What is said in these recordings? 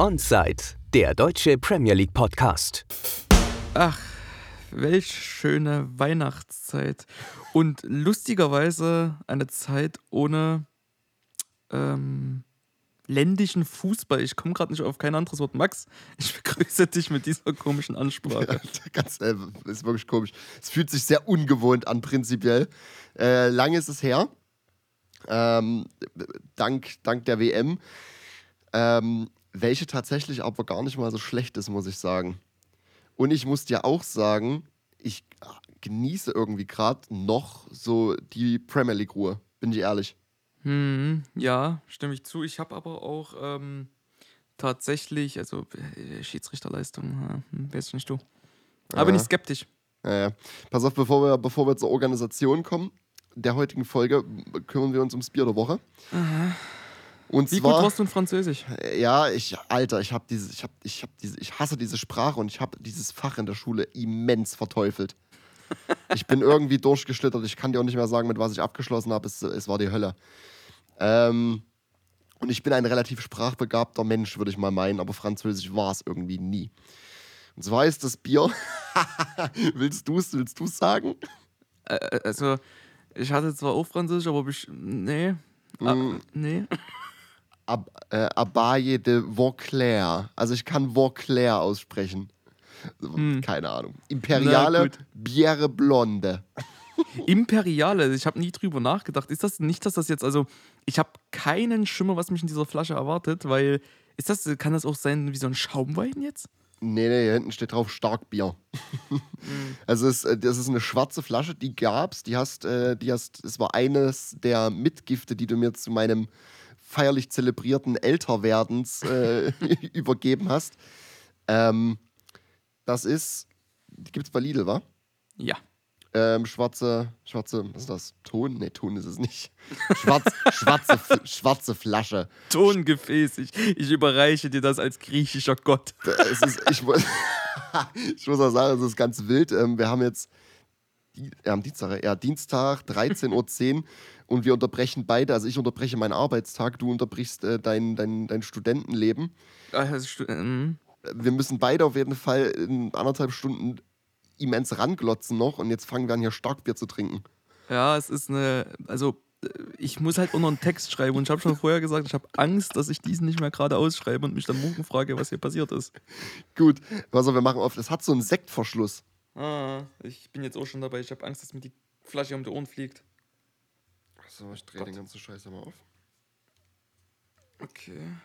Onside, der deutsche Premier League Podcast. Ach, welch schöne Weihnachtszeit. Und lustigerweise eine Zeit ohne ähm, ländischen Fußball. Ich komme gerade nicht auf kein anderes Wort. Max, ich begrüße dich mit dieser komischen Ansprache. Ja, ganz, äh, ist wirklich komisch. Es fühlt sich sehr ungewohnt an, prinzipiell. Äh, lange ist es her. Ähm, dank, dank der WM. Ähm, welche tatsächlich aber gar nicht mal so schlecht ist, muss ich sagen. Und ich muss dir auch sagen, ich genieße irgendwie gerade noch so die Premier League Ruhe, bin ich ehrlich. Hm, ja, stimme ich zu. Ich habe aber auch ähm, tatsächlich, also äh, Schiedsrichterleistung, hm, weiß ich nicht du. Aber ja. bin ich skeptisch. Ja, ja. Pass auf, bevor wir, bevor wir zur Organisation kommen, der heutigen Folge kümmern wir uns ums Bier der Woche. Aha. Und Wie zwar, gut warst du in Französisch? Ja, ich, Alter, ich habe diese, ich habe, ich habe diese, ich hasse diese Sprache und ich habe dieses Fach in der Schule immens verteufelt. ich bin irgendwie durchgeschlittert. Ich kann dir auch nicht mehr sagen, mit was ich abgeschlossen habe. Es, es war die Hölle. Ähm, und ich bin ein relativ sprachbegabter Mensch, würde ich mal meinen, aber Französisch war es irgendwie nie. Und zwar ist das Bier. willst du es willst du's sagen? Äh, also, ich hatte zwar auch Französisch, aber ich. Nee. Mm. nee. Ab, äh, Abaye de Vauclair. Also ich kann Vauclair aussprechen. Hm. Keine Ahnung. Imperiale Biere Blonde. Imperiale, ich habe nie drüber nachgedacht. Ist das nicht, dass das jetzt, also ich habe keinen Schimmer, was mich in dieser Flasche erwartet, weil ist das, kann das auch sein wie so ein Schaumwein jetzt? Nee, nee, hier hinten steht drauf Starkbier. mhm. Also es, äh, das ist eine schwarze Flasche, die gab's, die hast, äh, die hast, es war eines der Mitgifte, die du mir zu meinem feierlich zelebrierten Älterwerdens äh, übergeben hast. Ähm, das ist, die gibt es bei Lidl, wa? Ja. Ähm, schwarze, schwarze, was ist das? Ton? Ne, Ton ist es nicht. Schwarz, schwarze, schwarze Flasche. Tongefäß. Ich, ich überreiche dir das als griechischer Gott. Es ist, ich, ich muss auch sagen, es ist ganz wild. Ähm, wir haben jetzt am Dienstag, ja, Dienstag, 13.10 Uhr und wir unterbrechen beide, also ich unterbreche meinen Arbeitstag, du unterbrichst äh, dein, dein, dein Studentenleben. Also, äh, wir müssen beide auf jeden Fall in anderthalb Stunden immens ranglotzen noch und jetzt fangen wir an, hier Starkbier zu trinken. Ja, es ist eine, also äh, ich muss halt auch noch einen Text schreiben und ich habe schon vorher gesagt, ich habe Angst, dass ich diesen nicht mehr gerade ausschreibe und mich dann morgen frage, was hier passiert ist. Gut, was wir machen oft, es hat so einen Sektverschluss. Ah, ich bin jetzt auch schon dabei. Ich habe Angst, dass mir die Flasche um die Ohren fliegt. So, ich drehe den ganzen Scheiß mal auf. Okay.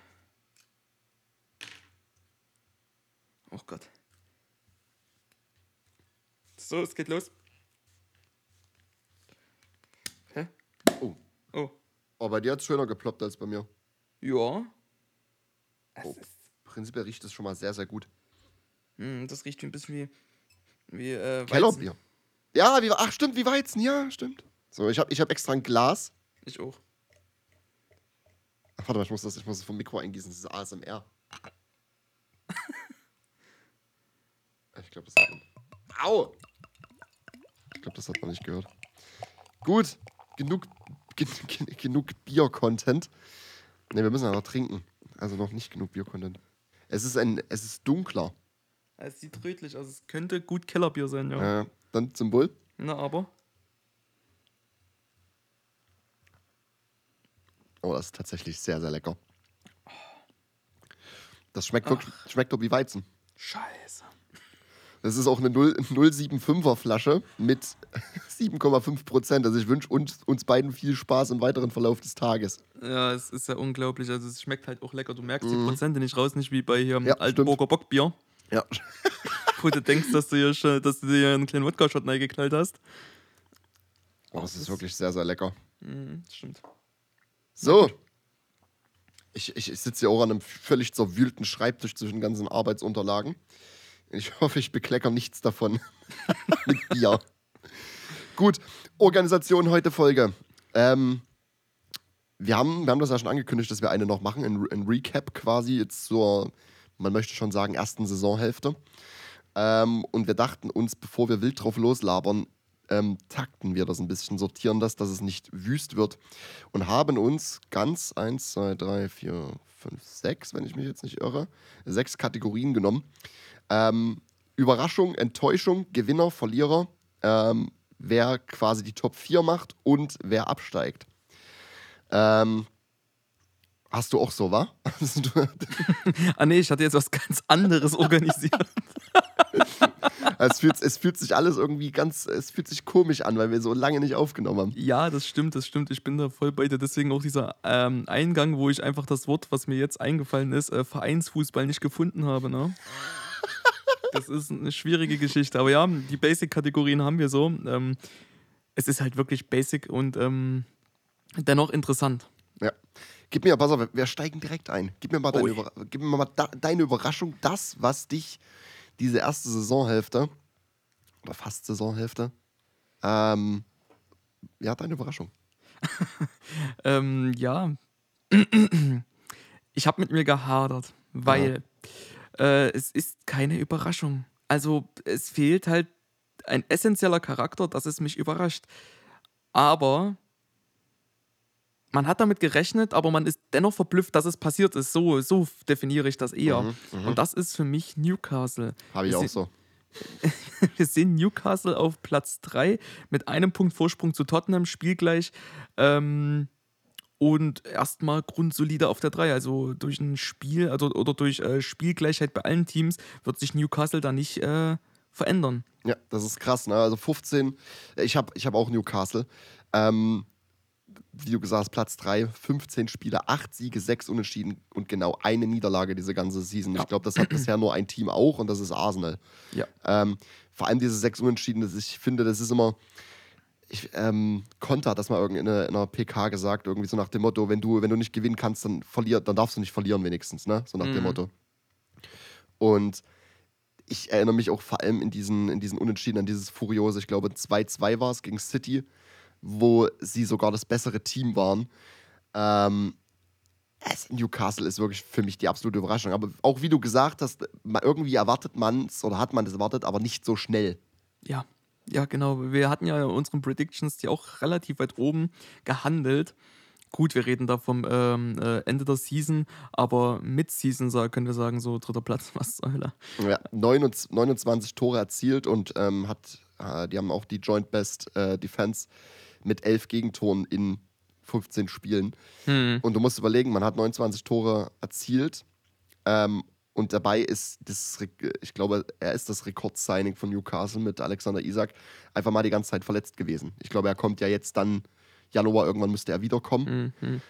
Oh Gott. So, es geht los. Hä? Oh. Oh. Oh, bei dir hat es schöner geploppt als bei mir. Ja. Oh. Prinzipiell riecht es schon mal sehr, sehr gut. Mm, das riecht ein bisschen wie wie äh, Kellerbier. Ja, wie, ach stimmt, wie Weizen, ja, stimmt. So, ich habe ich hab extra ein Glas. Ich auch. Ach, warte mal, ich muss das, ich muss das vom Mikro eingießen, das ist ASMR. ich glaube, das hat man. Au! Ich glaube, das hat man nicht gehört. Gut, genug, gen, gen, genug Bier-Content. Ne, wir müssen aber trinken. Also noch nicht genug Bier-Content. Es ist ein, es ist dunkler. Es sieht rötlich aus. Es könnte gut Kellerbier sein, ja. Äh, dann zum Bull. Na, aber. Oh, das ist tatsächlich sehr, sehr lecker. Das schmeckt wirklich, schmeckt doch wie Weizen. Scheiße. Das ist auch eine 075er Flasche mit 7,5 Prozent. Also ich wünsche uns, uns beiden viel Spaß im weiteren Verlauf des Tages. Ja, es ist ja unglaublich. Also es schmeckt halt auch lecker. Du merkst die mhm. Prozente nicht raus, nicht wie bei hier ja, Altenburger Bockbier. Ja. Wo du denkst, dass du hier schon, dass du dir einen kleinen Wodka-Shot geknallt hast. Oh, das ist wirklich sehr, sehr lecker. Mhm, stimmt. So. Ich, ich, ich sitze hier auch an einem völlig zerwühlten Schreibtisch zwischen ganzen Arbeitsunterlagen. Ich hoffe, ich beklecker nichts davon mit Bier. Gut, Organisation heute Folge. Ähm, wir, haben, wir haben das ja schon angekündigt, dass wir eine noch machen, ein, ein Recap quasi jetzt zur man möchte schon sagen, ersten Saisonhälfte. Ähm, und wir dachten uns, bevor wir wild drauf loslabern, ähm, takten wir das ein bisschen, sortieren das, dass es nicht wüst wird und haben uns ganz 1, 2, 3, 4, 5, 6, wenn ich mich jetzt nicht irre, sechs Kategorien genommen. Ähm, Überraschung, Enttäuschung, Gewinner, Verlierer, ähm, wer quasi die Top 4 macht und wer absteigt. Ähm, hast du auch so, wa? ah nee, ich hatte jetzt was ganz anderes organisiert. es, fühlt, es fühlt sich alles irgendwie ganz, es fühlt sich komisch an, weil wir so lange nicht aufgenommen haben. Ja, das stimmt, das stimmt. Ich bin da voll bei dir. Deswegen auch dieser ähm, Eingang, wo ich einfach das Wort, was mir jetzt eingefallen ist, äh, Vereinsfußball nicht gefunden habe. Ne? Das ist eine schwierige Geschichte. Aber ja, die Basic-Kategorien haben wir so. Ähm, es ist halt wirklich basic und ähm, dennoch interessant. Ja. Gib mir, pass auf, wir steigen direkt ein. Gib mir mal deine, Über gib mir mal da, deine Überraschung, das, was dich diese erste Saisonhälfte oder fast Saisonhälfte, ähm, ja, deine Überraschung. ähm, ja, ich habe mit mir gehadert, weil ja. äh, es ist keine Überraschung. Also es fehlt halt ein essentieller Charakter, dass es mich überrascht. Aber man hat damit gerechnet, aber man ist dennoch verblüfft, dass es passiert ist. So, so definiere ich das eher. Mhm, mh. Und das ist für mich Newcastle. Habe ich wir auch so. wir sehen Newcastle auf Platz 3 mit einem Punkt Vorsprung zu Tottenham, spielgleich. Ähm, und erstmal grundsolide auf der 3. Also durch ein Spiel also, oder durch äh, Spielgleichheit bei allen Teams wird sich Newcastle da nicht äh, verändern. Ja, das ist krass. Ne? Also 15, ich habe ich hab auch Newcastle. Ähm, wie du gesagt hast, Platz 3, 15 Spiele, 8 Siege, 6 Unentschieden und genau eine Niederlage diese ganze Season. Ja. Ich glaube, das hat bisher nur ein Team auch und das ist Arsenal. Ja. Ähm, vor allem diese 6 Unentschieden, das, ich finde, das ist immer. Ich, ähm, Konter hat das mal irgendwie in einer, in einer, PK gesagt, irgendwie so nach dem Motto, wenn du, wenn du nicht gewinnen kannst, dann verlier, dann darfst du nicht verlieren wenigstens, ne? So nach mhm. dem Motto. Und ich erinnere mich auch vor allem in diesen, in diesen Unentschieden an dieses Furiose, ich glaube 2-2 war es gegen City wo sie sogar das bessere Team waren. Ähm, Newcastle ist wirklich für mich die absolute Überraschung. Aber auch wie du gesagt hast, irgendwie erwartet man es oder hat man es erwartet, aber nicht so schnell. Ja, ja, genau. Wir hatten ja unseren Predictions, die auch relativ weit oben gehandelt. Gut, wir reden da vom ähm, äh, Ende der Season, aber Mid-Season können wir sagen, so dritter Platz, was zur Hölle. Ja, 29, 29 Tore erzielt und ähm, hat, äh, die haben auch die Joint Best äh, Defense mit elf Gegentoren in 15 Spielen. Hm. Und du musst überlegen, man hat 29 Tore erzielt. Ähm, und dabei ist das, ich glaube, er ist das Rekordsigning von Newcastle mit Alexander Isak einfach mal die ganze Zeit verletzt gewesen. Ich glaube, er kommt ja jetzt dann, Januar, irgendwann müsste er wiederkommen. Mhm.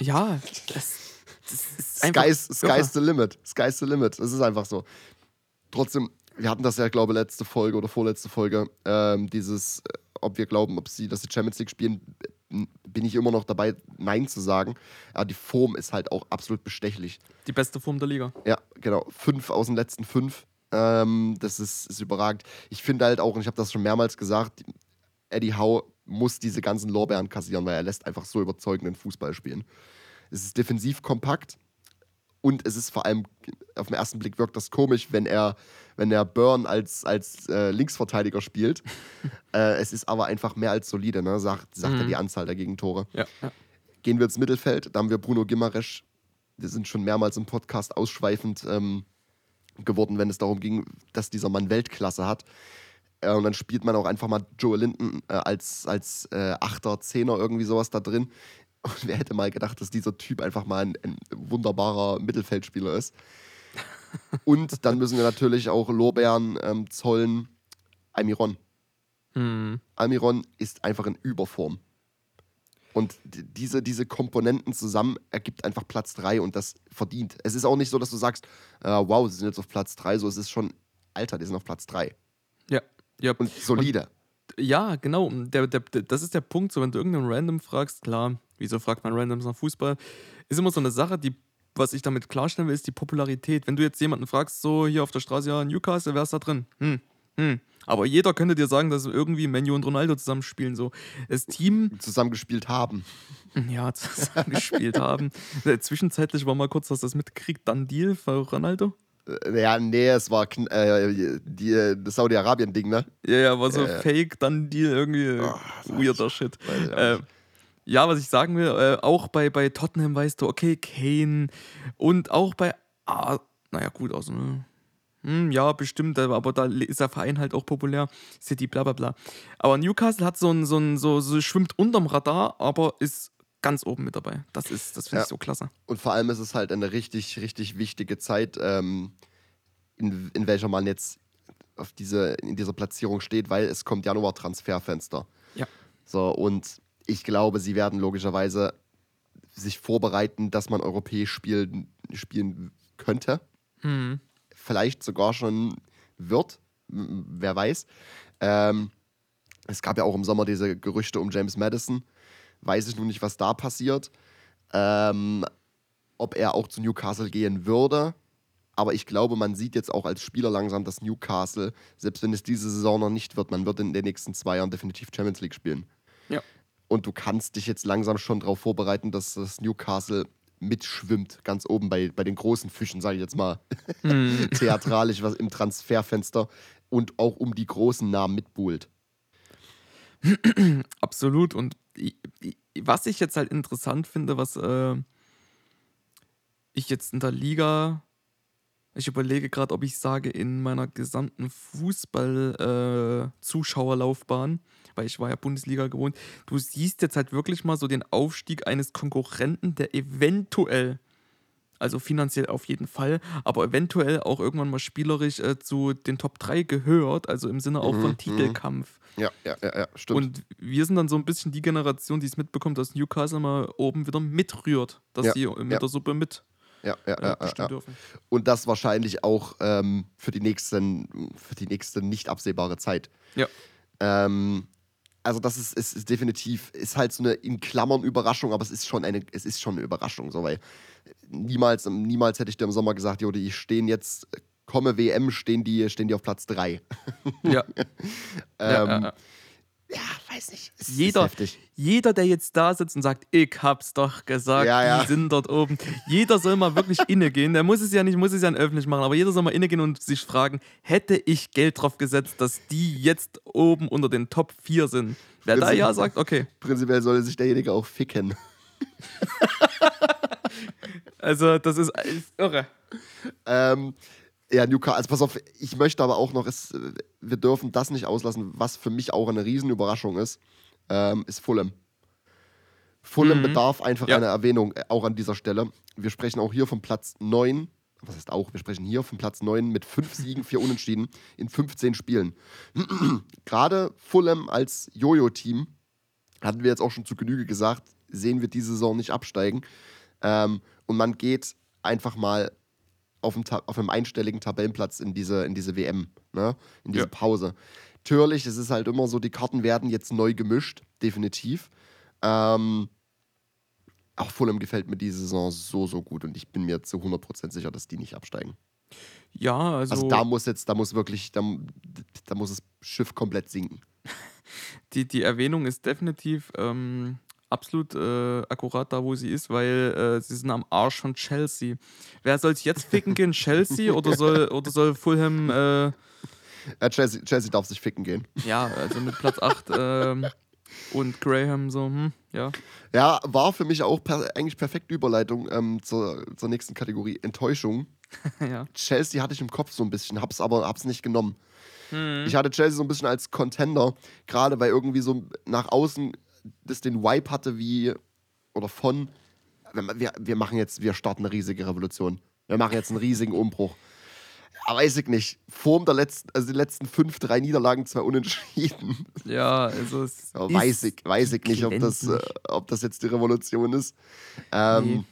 Ja, das, das ist einfach. Sky's, sky's the limit. Sky's the limit. Das ist einfach so. Trotzdem, wir hatten das ja, glaube ich, letzte Folge oder vorletzte Folge, ähm, dieses, äh, ob wir glauben, ob sie, dass sie Champions League spielen, bin ich immer noch dabei, Nein zu sagen. Aber die Form ist halt auch absolut bestechlich. Die beste Form der Liga. Ja, genau. Fünf aus den letzten fünf. Ähm, das ist, ist überragend. Ich finde halt auch, und ich habe das schon mehrmals gesagt, Eddie Howe muss diese ganzen Lorbeeren kassieren, weil er lässt einfach so überzeugenden Fußball spielen. Es ist defensiv kompakt, und es ist vor allem, auf den ersten Blick wirkt das komisch, wenn er, wenn er Burn als, als äh, Linksverteidiger spielt. äh, es ist aber einfach mehr als solide, ne? sagt, sagt mhm. er die Anzahl der Gegentore. Ja, ja. Gehen wir ins Mittelfeld, da haben wir Bruno Gimaresch. Wir sind schon mehrmals im Podcast ausschweifend ähm, geworden, wenn es darum ging, dass dieser Mann Weltklasse hat. Äh, und dann spielt man auch einfach mal Joe Linden äh, als, als äh, Achter, Zehner, irgendwie sowas da drin. Und wer hätte mal gedacht, dass dieser Typ einfach mal ein, ein wunderbarer Mittelfeldspieler ist. Und dann müssen wir natürlich auch Lorbeeren ähm, zollen. Almiron. Mhm. Almiron ist einfach in Überform. Und diese, diese Komponenten zusammen ergibt einfach Platz 3 und das verdient. Es ist auch nicht so, dass du sagst, äh, wow, sie sind jetzt auf Platz 3, so es ist schon, Alter, die sind auf Platz 3. Ja, ja. Und solide. Und, ja, genau. Der, der, das ist der Punkt, so wenn du irgendeinen Random fragst, klar, wieso fragt man Randoms nach Fußball? Ist immer so eine Sache, die, was ich damit klarstellen will, ist die Popularität. Wenn du jetzt jemanden fragst, so hier auf der Straße, ja, Newcastle, wer ist da drin? Hm, hm. Aber jeder könnte dir sagen, dass irgendwie Menu und Ronaldo zusammenspielen. So. Das Team. Zusammengespielt haben. Ja, zusammengespielt haben. Zwischenzeitlich war mal kurz, dass das mitgekriegt, dann Deal für Ronaldo. Äh, Ja, nee, es war äh, die, äh, das Saudi-Arabien-Ding, ne? Ja, ja, war so Äh. Fake, dann Deal, irgendwie Oh, weirder Shit. Ich auch Äh, ja, was ich sagen will, äh, auch bei, bei Tottenham weißt du, okay, Kane und auch bei, ah, naja, gut, also, ne? Hm, ja, bestimmt, aber da ist der Verein halt auch populär. City, bla bla bla. Aber Newcastle hat so ein, so ein, so, so schwimmt unterm Radar, aber ist ganz oben mit dabei. Das ist, das finde Ja. ich so klasse. Und vor allem ist es halt eine richtig, richtig wichtige Zeit, ähm, in, in welcher man jetzt auf diese, in dieser Platzierung steht, weil es kommt Januar-Transferfenster. Ja. So, und ich glaube, sie werden logischerweise sich vorbereiten, dass man europäisch spielen, spielen könnte. Hm. Vielleicht sogar schon wird. Wer weiß. Ähm, es gab ja auch im Sommer diese Gerüchte um James Madison. Weiß ich nun nicht, was da passiert. Ähm, ob er auch zu Newcastle gehen würde. Aber ich glaube, man sieht jetzt auch als Spieler langsam, dass Newcastle, selbst wenn es diese Saison noch nicht wird, man wird in den nächsten zwei Jahren definitiv Champions League spielen. Ja. Und du kannst dich jetzt langsam schon darauf vorbereiten, dass das Newcastle mitschwimmt, ganz oben bei, bei den großen Fischen, sage ich jetzt mal Hm. theatralisch was im Transferfenster und auch um die großen Namen mitbuhlt. Absolut. Und was ich jetzt halt interessant finde, was äh, ich jetzt in der Liga, ich überlege gerade, ob ich sage, in meiner gesamten Fußball-Zuschauerlaufbahn, weil ich war ja Bundesliga gewohnt, du siehst jetzt halt wirklich mal so den Aufstieg eines Konkurrenten, der eventuell, also finanziell auf jeden Fall, aber eventuell auch irgendwann mal spielerisch äh, zu den Top 3 gehört, also im Sinne auch Mhm, von mhm. Titelkampf. Ja, ja, ja, ja stimmt. Und wir sind dann so ein bisschen die Generation, die es mitbekommt, dass Newcastle mal oben wieder mitrührt, dass Ja, sie mit ja. der Suppe mit ja, ja, äh, ja, ja, ja. dürfen. Und das wahrscheinlich auch ähm, für die nächsten, für die nächste nicht absehbare Zeit. Ja. Ähm, also das ist, ist, ist definitiv, ist halt so eine in Klammern Überraschung, aber es ist schon eine, es ist schon eine Überraschung, so weil niemals, niemals hätte ich dir im Sommer gesagt, jo, die stehen jetzt, komme WM, stehen die, stehen die auf Platz 3. Ja. ähm, ja, ja, ja. Ja, weiß nicht. Es Jeder-. Jeder, der jetzt da sitzt und sagt, ich hab's doch gesagt, Ja, ja. die sind dort oben. Jeder soll mal wirklich innegehen. Der muss es ja nicht, muss es ja nicht öffentlich machen, aber jeder soll mal innegehen und sich fragen, hätte ich Geld drauf gesetzt, dass die jetzt oben unter den Top 4 sind? Wer da ja sagt, okay. Prinzipiell soll sich derjenige auch ficken. Also, das ist, ist irre. Ähm, ja, Newcastle, also pass auf, ich möchte aber auch noch, es, wir dürfen das nicht auslassen, was für mich auch eine Riesenüberraschung ist, ähm, ist Fulham. Fulham Mhm. bedarf einfach Ja. einer Erwähnung, äh, auch an dieser Stelle. Wir sprechen auch hier vom Platz 9, was heißt auch, wir sprechen hier vom Platz 9 mit 5 Siegen, 4 Unentschieden in 15 Spielen. Gerade Fulham als Jojo-Team, hatten wir jetzt auch schon zu Genüge gesagt, sehen wir diese Saison nicht absteigen. Ähm, und man geht einfach mal auf einem, Ta- auf einem einstelligen Tabellenplatz in diese, in diese WM, ne? in diese Ja. Pause. Natürlich, es ist halt immer so, die Karten werden jetzt neu gemischt, definitiv. Ähm, auch Fulham gefällt mir diese Saison so, so gut und ich bin mir zu 100% sicher, dass die nicht absteigen. Ja, also, Also da muss jetzt, da muss wirklich, da, da muss das Schiff komplett sinken. die, die Erwähnung ist definitiv ähm, absolut äh, akkurat da, wo sie ist, weil äh, sie sind am Arsch von Chelsea. Wer soll sich jetzt ficken gehen? Chelsea oder soll, oder soll Fulham, äh, Äh, Chelsea, Chelsea darf sich ficken gehen. ja, also mit Platz 8 ähm, und Graham so, hm, ja. Ja, war für mich auch per, eigentlich perfekte Überleitung ähm, zur, zur nächsten Kategorie Enttäuschung. ja. Chelsea hatte ich im Kopf so ein bisschen, hab's aber hab's nicht genommen. Hm. Ich hatte Chelsea so ein bisschen als Contender, gerade weil irgendwie so nach außen das den Vibe hatte wie oder von wir, wir machen jetzt, wir starten eine riesige Revolution. Wir machen jetzt einen riesigen Umbruch. Aber weiß ich nicht. Form der letzten, also die letzten fünf, drei Niederlagen, zwei Unentschieden. Ja, also es ist weiß ich, weiß ich nicht, ob das, äh, ob das jetzt die Revolution ist. Ähm,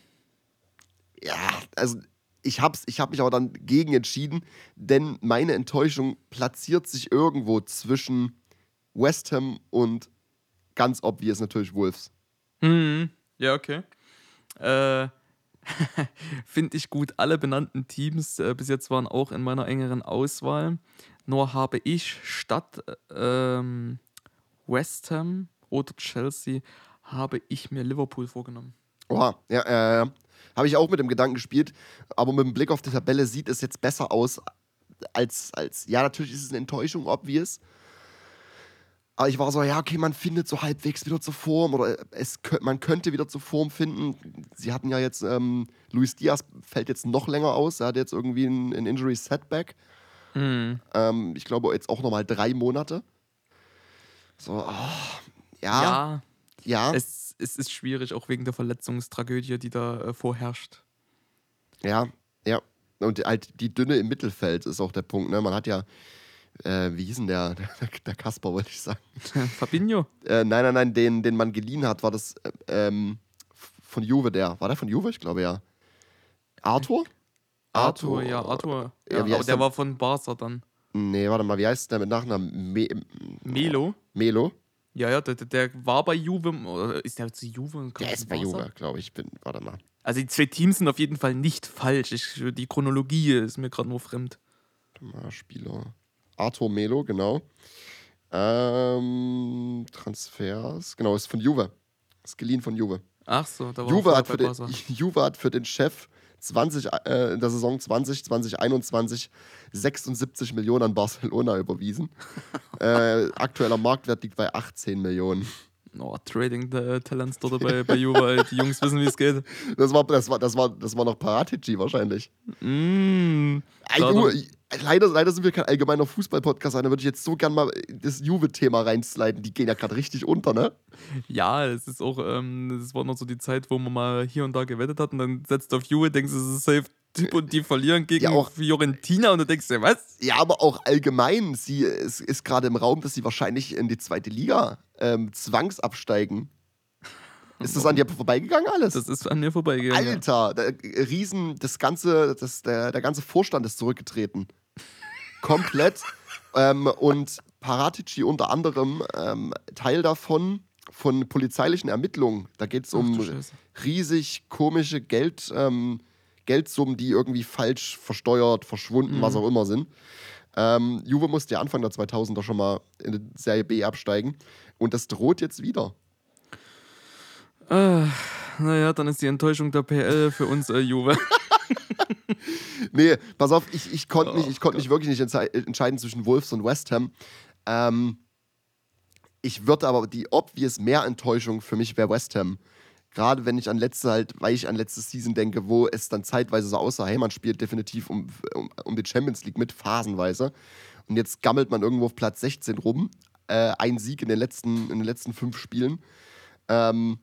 Ja, also ich habe ich hab mich aber dann gegen entschieden, denn meine Enttäuschung platziert sich irgendwo zwischen West Ham und ganz obvious natürlich Wolves. Hm, ja, okay. Äh, Finde ich gut. Alle benannten Teams äh, bis jetzt waren auch in meiner engeren Auswahl. Nur habe ich statt äh, ähm, West Ham oder Chelsea habe ich mir Liverpool vorgenommen. Oha, ja, äh, habe ich auch mit dem Gedanken gespielt, aber mit dem Blick auf die Tabelle sieht es jetzt besser aus als, als ja, natürlich ist es eine Enttäuschung, obvious. Aber ich war so, ja, okay, man findet so halbwegs wieder zur Form oder es, man könnte wieder zur Form finden. Sie hatten ja jetzt, ähm, Luis Diaz fällt jetzt noch länger aus. Er hat jetzt irgendwie ein, ein Injury Setback. Hm. Ähm, ich glaube jetzt auch nochmal drei Monate. So, oh, ja. Ja, Ja. es, es ist schwierig, auch wegen der Verletzungstragödie, die da äh, vorherrscht. Ja, ja. Und halt die Dünne im Mittelfeld ist auch der Punkt. Ne? Man hat ja, äh, wie hieß denn der, der, der Kasper, wollte ich sagen. Fabinho? Äh, nein, nein, nein, den, den man geliehen hat, war das äh, ähm, von Juve der. War der von Juve? Ich glaube ja. Arthur? Arthur, ja, Arthur. Ja, Ja, wie aber der der? war von Barca dann. Nee, warte mal, wie heißt der mit Nachnamen? Me Melo? Melo? Ja, ja, der, der- war bei Juve. Oder ist der zu Juve? Der ist bei? Juve, glaube ich. Bin, warte mal. Also die zwei Teams sind auf jeden Fall nicht falsch. Ich, die Chronologie ist mir gerade nur fremd. Warte mal, Spieler. Arthur Melo, genau. Ähm, Transfers. Genau, ist von Juve. Ist geliehen von Juve. Ach so, da war Juve hat, für den. Juve hat für den Chef 20, äh, in der Saison 20, 2021 76 Millionen an Barcelona überwiesen. äh, aktueller Marktwert liegt bei 18 Millionen. Oh, Trading the Talents dort bei, bei Juve. Die Jungs wissen, wie es geht. Das war, das war, das war, das war noch Paratici wahrscheinlich. Mm. Juve, leider, leider sind wir kein allgemeiner Fußball-Podcast, da würde ich jetzt so gern mal das Juve-Thema reinsliden. Die gehen ja gerade richtig unter, ne? Ja, es ist auch, ähm, es war noch so die Zeit, wo man mal hier und da gewettet hat und dann setzt auf Juve, denkst du, es ist safe Typ und die verlieren gegen Ja, auch- Fiorentina und du denkst dir, was? Ja, aber auch allgemein. Sie, es ist gerade im Raum, dass sie wahrscheinlich in die zweite Liga ähm, zwangsabsteigen. Ist das an dir vorbeigegangen alles? Das ist an mir vorbeigegangen. Alter, der, Riesen, das ganze, das, der, der ganze Vorstand ist zurückgetreten. Komplett. ähm, und Paratici unter anderem ähm, Teil davon von polizeilichen Ermittlungen. Da geht es um riesig komische Geld, ähm, Geldsummen, die irgendwie falsch versteuert, verschwunden, Mhm. was auch immer sind. Ähm, Juve musste ja Anfang der 2000er schon mal in die Serie B absteigen. Und das droht jetzt wieder. Ah, naja, dann ist die Enttäuschung der PL für uns äh, Juve. Nee, pass auf, ich, ich konnte mich, Oh ich konnt mich wirklich nicht entschei- entscheiden zwischen Wolves und West Ham. Ähm, ich würde aber die obvious mehr Enttäuschung für mich wäre West Ham. Gerade wenn ich an letzte halt, weil ich an letzte Season denke, wo es dann zeitweise so aussah, hey, man spielt definitiv um, um, um die Champions League mit, phasenweise. Und jetzt gammelt man irgendwo auf Platz 16 rum. Äh, ein Sieg in den letzten, in den letzten fünf Spielen. Ähm,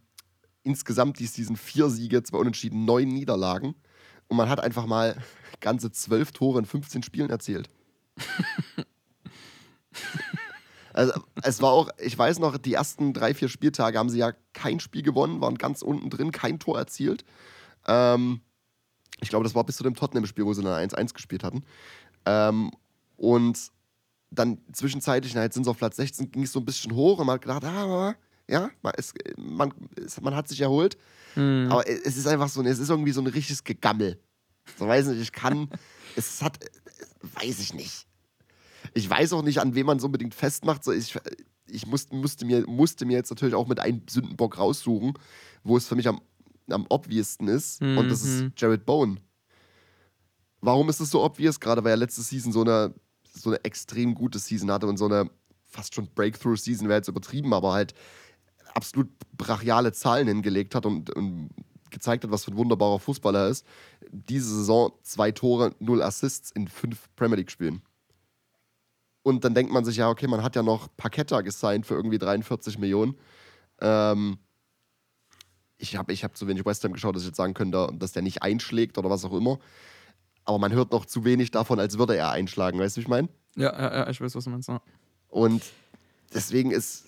insgesamt die Season vier Siege, zwei Unentschieden, neun Niederlagen. Und man hat einfach mal ganze zwölf Tore in 15 Spielen erzielt. also, es war auch, ich weiß noch, die ersten drei, vier Spieltage haben sie ja kein Spiel gewonnen, waren ganz unten drin, kein Tor erzielt. Ähm, ich glaube, das war bis zu dem Tottenham-Spiel, wo sie dann 1-1 gespielt hatten. Ähm, und dann zwischenzeitlich, jetzt sind sie auf Platz 16, ging es so ein bisschen hoch und man hat gedacht, ah, ja, man, es, man, es, man hat sich erholt. Hm. Aber es ist einfach so, es ist irgendwie so ein richtiges Gegammel. So weiß nicht, ich kann, es hat, weiß ich nicht. Ich weiß auch nicht, an wem man es unbedingt festmacht. So, ich ich musste, musste, mir, musste mir jetzt natürlich auch mit einem Sündenbock raussuchen, wo es für mich am, am obvioussten ist. Und das ist Mhm. Jared Bowen. Warum ist es so obvious? Gerade weil er letzte Season so eine, so eine extrem gute Season hatte und so eine fast schon Breakthrough-Season wäre jetzt übertrieben, aber halt absolut brachiale Zahlen hingelegt hat und, und gezeigt hat, was für ein wunderbarer Fußballer er ist. Diese Saison zwei Tore, null Assists in fünf Premier League-Spielen. Und dann denkt man sich, ja, okay, man hat ja noch Paqueta gesigned für irgendwie 43 Millionen. Ähm, ich habe ich hab zu wenig West Ham geschaut, dass ich jetzt sagen könnte, dass der nicht einschlägt oder was auch immer. Aber man hört noch zu wenig davon, als würde er einschlagen. Weißt du, wie ich meine? Ja, ja, ja, ich weiß, was du meinst. Ja. Und deswegen ist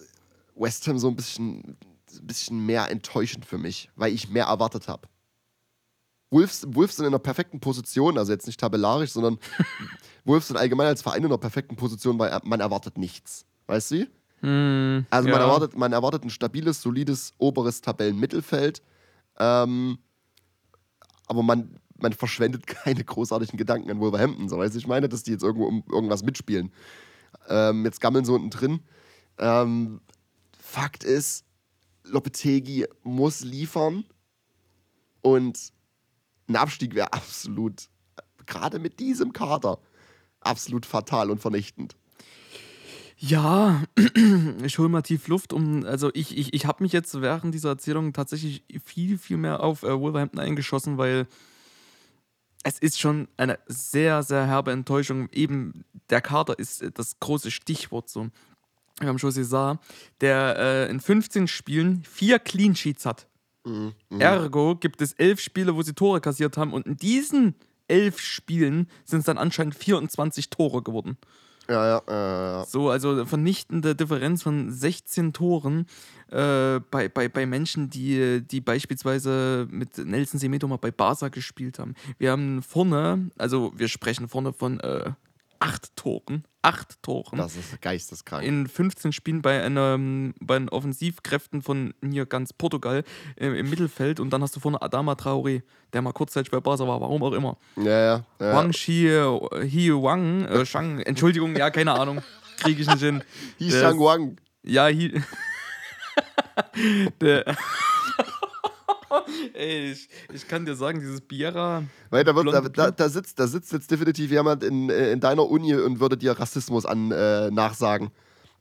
West Ham so ein bisschen, ein bisschen mehr enttäuschend für mich, weil ich mehr erwartet habe. Wolves, Wolves sind in einer perfekten Position, also jetzt nicht tabellarisch, sondern Wolves sind allgemein als Verein in einer perfekten Position, weil man erwartet nichts. Weißt du? Hm, Also ja. man, erwartet, man erwartet ein stabiles, solides, oberes Tabellenmittelfeld. Ähm, aber man, man verschwendet keine großartigen Gedanken an Wolverhampton. So du, ich meine, dass die jetzt irgendwo um irgendwas mitspielen. Ähm, jetzt gammeln sie unten drin. Ähm, Fakt ist, Lopetegi muss liefern. Und ein Abstieg wäre absolut, gerade mit diesem Kader, absolut fatal und vernichtend. Ja, ich hole mal tief Luft, um, also ich, ich, ich habe mich jetzt während dieser Erzählung tatsächlich viel, viel mehr auf äh, Wolverhampton eingeschossen, weil es ist schon eine sehr, sehr herbe Enttäuschung. Eben der Kader ist das große Stichwort so. Wir haben José Saar, der äh, in 15 Spielen vier Clean Sheets hat. Mhm. Ergo gibt es elf Spiele, wo sie Tore kassiert haben und in diesen elf Spielen sind es dann anscheinend 24 Tore geworden. Ja, ja, ja, ja. So, also vernichtende Differenz von 16 Toren äh, bei, bei, bei Menschen, die, die beispielsweise mit Nelson Semedo mal bei Barca gespielt haben. Wir haben vorne, also wir sprechen vorne von äh, acht Toren. Acht Toren. Das ist geisteskrank. in 15 Spielen bei, einem, bei den Offensivkräften von hier ganz Portugal äh, im Mittelfeld und dann hast du vorne Adama Traoré, der mal kurzzeitig bei Barca war, warum auch immer. ja, ja. ja. Wang Shi, Hi Wang, äh, Shang, Entschuldigung, ja, keine Ahnung, kriege ich nicht hin. Der- Shang Wang. Ja, Hi. der. Ey, ich, ich kann dir sagen, dieses Biera. Weil da, wird, da, da, da, sitzt, da sitzt jetzt definitiv jemand in, äh, in deiner Uni und würde dir Rassismus an, äh, nachsagen.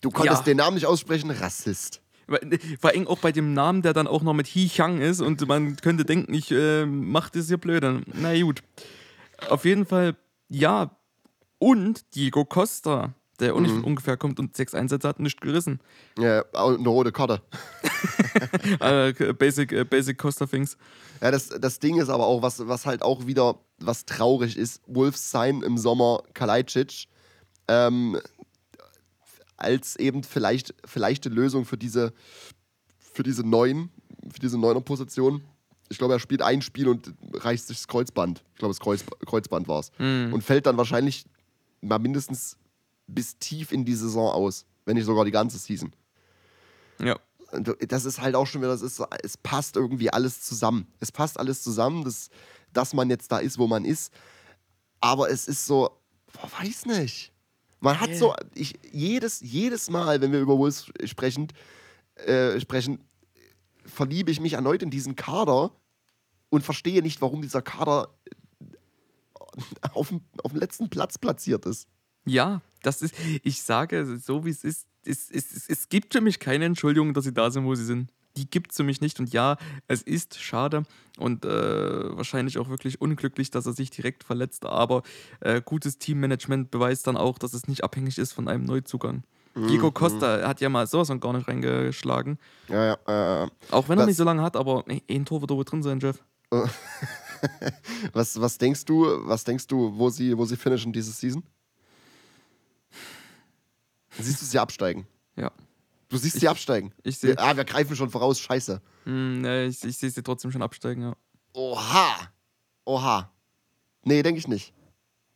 Du konntest Ja. den Namen nicht aussprechen, Rassist. Vor allem auch bei dem Namen, der dann auch noch mit Hi Chang ist und man könnte denken, ich äh, mach das hier blöd. Na gut. Auf jeden Fall, ja. Und Diego Costa, der auch nicht Mhm. ungefähr kommt und sechs Einsätze hat, nicht gerissen. Ja, und eine rote Karte. äh, basic, äh, basic Costa Things. Ja, das, das Ding ist aber auch, was, was halt auch wieder was traurig ist, Wolves sein im Sommer Kalajdzic ähm, als eben vielleicht, vielleicht eine Lösung für diese, für diese neuen, für diese neuner Position. Ich glaube, er spielt ein Spiel und reißt sich das Kreuzband. Ich glaube, das Kreuz, Kreuzband war es. Und fällt dann wahrscheinlich mal mindestens bis tief in die Saison aus, wenn nicht sogar die ganze Season. Ja. Das ist halt auch schon wieder, das ist, es passt irgendwie alles zusammen. Es passt alles zusammen, dass, dass man jetzt da ist, wo man ist. Aber es ist so, boah, weiß nicht. Man hat so, ich, jedes, jedes Mal, wenn wir über Wolves sprechen, äh, sprechen, verliebe ich mich erneut in diesen Kader und verstehe nicht, warum dieser Kader auf dem, auf dem letzten Platz platziert ist. Ja, das ist, ich sage, so wie es ist, es, es, es, gibt für mich keine Entschuldigung, dass sie da sind, wo sie sind. Die gibt es für mich nicht. Und ja, es ist schade und äh, wahrscheinlich auch wirklich unglücklich, dass er sich direkt verletzt. Aber äh, gutes Teammanagement beweist dann auch, dass es nicht abhängig ist von einem Neuzugang. Diego Costa hat ja mal sowas von gar nicht reingeschlagen. Ja, ja, äh. Auch wenn er nicht so lange hat, aber ey, ein Tor wird wohl drin sein, Jeff. Was, was denkst du, was denkst du, wo sie, wo sie finishen diese Season? Siehst du sie absteigen? Ja. Du siehst sie absteigen. Ich sehe. Ah, wir greifen schon voraus, scheiße. Hm, nee, ich, ich sehe sie trotzdem schon absteigen, ja. Oha. Oha. Nee, denke ich nicht.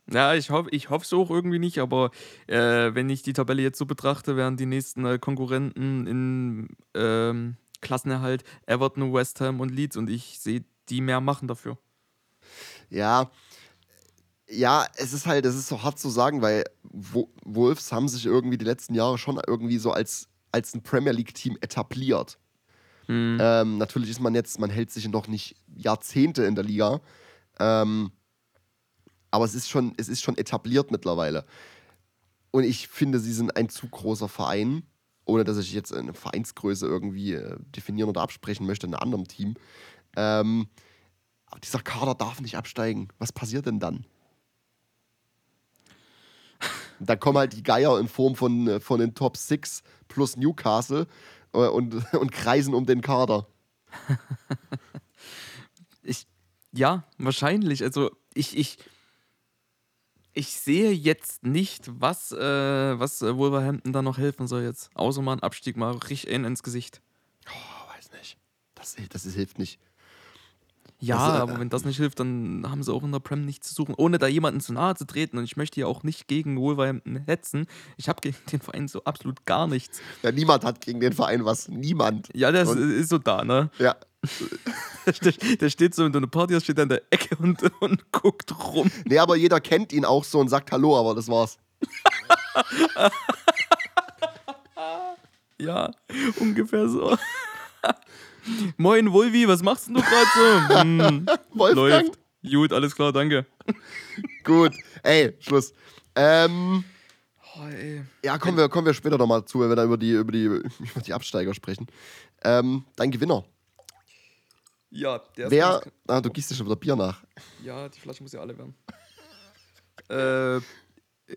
Ja, ich hoffe ich es auch irgendwie nicht, aber äh, wenn ich die Tabelle jetzt so betrachte, wären die nächsten äh, Konkurrenten in ähm, Klassenerhalt Everton, West Ham und Leeds und ich sehe die mehr machen dafür. Ja. Ja, es ist halt, es ist so hart zu sagen, weil Wo- Wolves haben sich irgendwie die letzten Jahre schon irgendwie so als, als ein Premier League-Team etabliert. Ähm, natürlich ist man jetzt, man hält sich noch nicht Jahrzehnte in der Liga. Ähm, aber es ist, schon, es ist schon etabliert mittlerweile. Und ich finde, sie sind ein zu großer Verein, ohne dass ich jetzt eine Vereinsgröße irgendwie äh, definieren oder absprechen möchte in einem anderen Team. Ähm, aber dieser Kader darf nicht absteigen. Was passiert denn dann? Da kommen halt die Geier in Form von, äh, von den Top 6 plus Newcastle äh, und, und kreisen um den Kader. Ich, ja, wahrscheinlich. Also ich, ich, ich sehe jetzt nicht, was, äh, was äh, Wolverhampton da noch helfen soll jetzt. Außer mal einen Abstieg mal richtig ins Gesicht. Oh, weiß nicht. Das, das ist, hilft nicht. Ja, Das, äh, aber wenn das nicht hilft, dann haben sie auch in der Prem nichts zu suchen, ohne da jemanden zu nahe zu treten. Und ich möchte ja auch nicht gegen Wolverhampton hetzen. Ich habe gegen den Verein so absolut gar nichts. Ja, niemand hat gegen den Verein was. Niemand. Ja, das Und- ist so da, ne? Ja. Der, der steht so in so einer Party, steht an der Ecke und, und guckt rum. Nee, aber jeder kennt ihn auch so und sagt Hallo, aber das war's. Ja, ungefähr so. Moin, Wolvi, was machst denn du gerade so? Hm, Wolfgang? läuft. Gut, alles klar, danke. Gut. Ey, Schluss. Ähm, Oh, ey. ja, kommen wir, kommen wir später nochmal zu, wenn wir dann über die, über die, über die Absteiger sprechen. Ähm, dein Gewinner. Ja, der ist Wer. ganz- Ah, du gießt dir schon wieder Bier nach. Ja, die Flasche muss ja alle werden. äh,